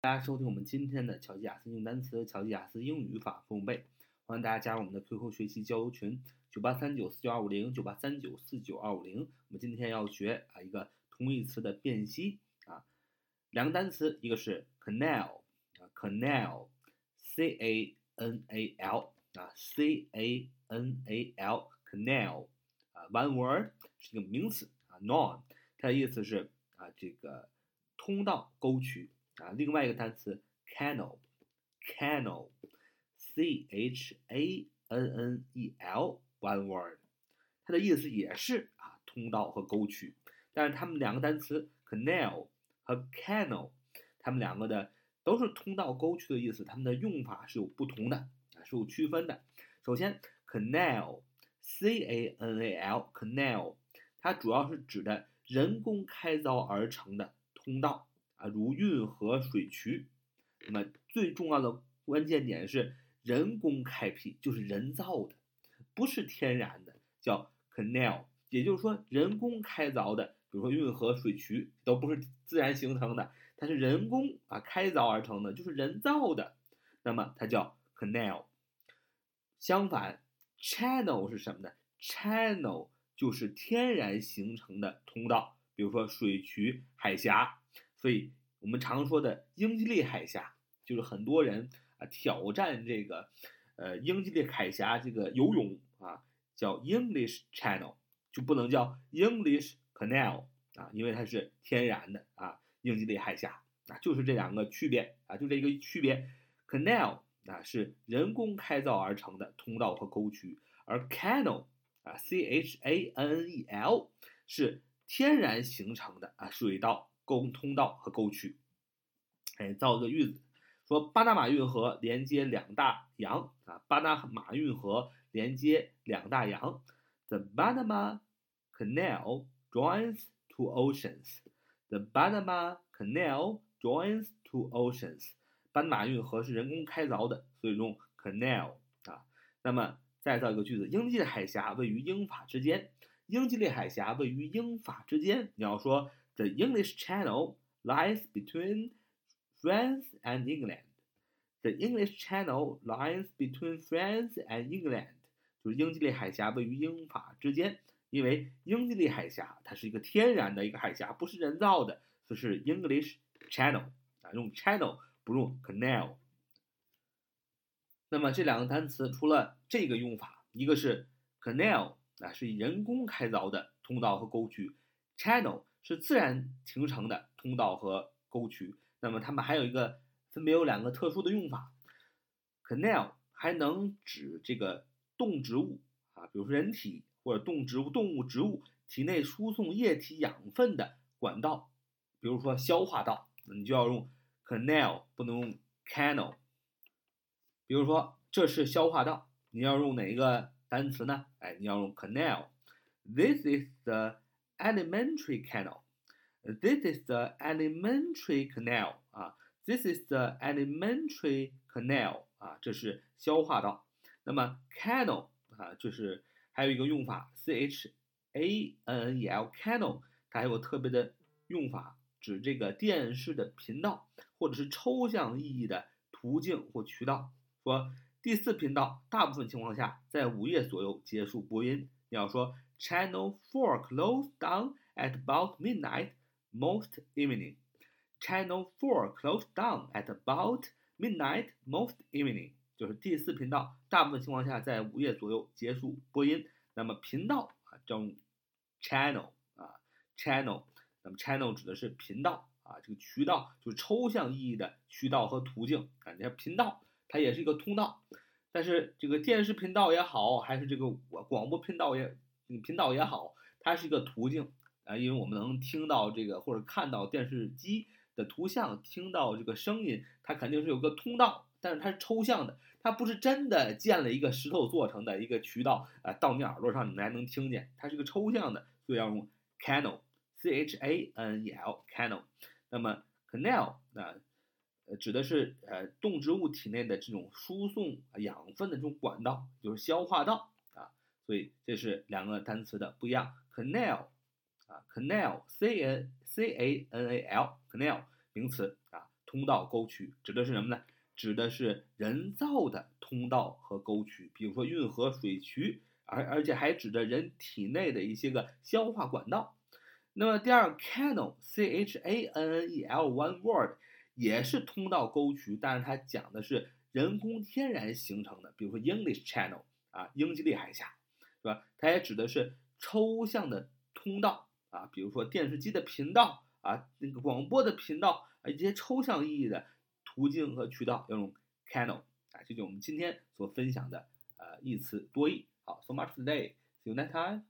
大家收听我们今天的乔吉雅思英语单词、乔吉雅思英语语法复背，欢迎大家加入我们的 QQ 学习交流群：九八三九四九二五零九八三九四九二五零。我们今天要学啊一个同义词的辨析啊，两个单词，一个是 canal 啊，canal，c a n a l 啊，c a n a l，canal 啊，one word 是一个名词啊，non，它的意思是啊这个通道、沟渠。啊，另外一个单词 canal，canal，c h a n n e l，one word，它的意思也是啊通道和沟渠，但是它们两个单词 canal 和 canal，它们两个的都是通道沟渠的意思，它们的用法是有不同的啊，是有区分的。首先 canal，c a n a l，canal，它主要是指的人工开凿而成的通道。啊，如运河、水渠，那么最重要的关键点是人工开辟，就是人造的，不是天然的，叫 canal，也就是说人工开凿的，比如说运河、水渠都不是自然形成的，它是人工啊开凿而成的，就是人造的，那么它叫 canal。相反，channel 是什么呢？channel 就是天然形成的通道，比如说水渠、海峡。所以，我们常说的英吉利海峡，就是很多人啊挑战这个，呃，英吉利海峡这个游泳啊，叫 English Channel，就不能叫 English Canal 啊，因为它是天然的啊，英吉利海峡啊，就是这两个区别啊，就这一个区别，Canal 啊是人工开凿而成的通道和沟渠，而 Canal 啊，C H A N N E L 是天然形成的啊水道。沟通道和沟渠，哎，造个句子，说巴拿马运河连接两大洋啊，巴拿马运河连接两大洋，The Panama Canal joins two oceans. The Panama Canal joins two oceans. 巴拿马运河是人工开凿的，所以用 canal 啊。那么再造一个句子，英吉利海峡位于英法之间，英吉利海峡位于英法之间，你要说。The English Channel lies between France and England. The English Channel lies between France and England. 就是英吉利海峡位于英法之间，因为英吉利海峡它是一个天然的一个海峡，不是人造的，所以是 English Channel 啊，用 channel 不用 canal。那么这两个单词除了这个用法，一个是 canal 啊，是人工开凿的通道和沟渠，channel。是自然形成的通道和沟渠，那么它们还有一个分别有两个特殊的用法。Canal 还能指这个动植物啊，比如说人体或者动植物、动物、植物体内输送液体养分的管道，比如说消化道，你就要用 canal，不能用 canal。比如说这是消化道，你要用哪一个单词呢？哎，你要用 canal。This is the Elementary canal. This is the elementary canal 啊，This is the elementary canal 啊，这是消化道。那么 canal 啊，就是还有一个用法，c h a n n e l canal，它还有个特别的用法，指这个电视的频道或者是抽象意义的途径或渠道。说第四频道大部分情况下在午夜左右结束播音。你要说。Channel four closed down at about midnight most evening. Channel four closed down at about midnight most evening，就是第四频道，大部分情况下在午夜左右结束播音。那么频道啊叫 channel 啊 channel，那么 channel 指的是频道啊这个渠道，就是抽象意义的渠道和途径啊。你看频道它也是一个通道，但是这个电视频道也好，还是这个广播频道也。频道也好，它是一个途径啊，因为我们能听到这个或者看到电视机的图像，听到这个声音，它肯定是有个通道，但是它是抽象的，它不是真的建了一个石头做成的一个渠道啊，到你耳朵上你才能听见，它是个抽象的，所以要用 canal，c h a n e l canal。那么 canal 啊，呃，指的是呃动植物体内的这种输送养分的这种管道，就是消化道。所以这是两个单词的不一样，canal 啊，canal，c n c a n a l，canal 名词啊，通道、沟渠，指的是什么呢？指的是人造的通道和沟渠，比如说运河、水渠，而而且还指着人体内的一些个消化管道。那么第二，canal，c h a n n e l，one word，也是通道、沟渠，但是它讲的是人工天然形成的，比如说 English Channel 啊，英吉利海峡，是吧？它也指的是抽象的通道啊，比如说电视机的频道啊，那个广播的频道啊，一些抽象意义的。途径和渠道要用 canal 啊，这就我们今天所分享的呃一词多义。好，so much today，see you next time。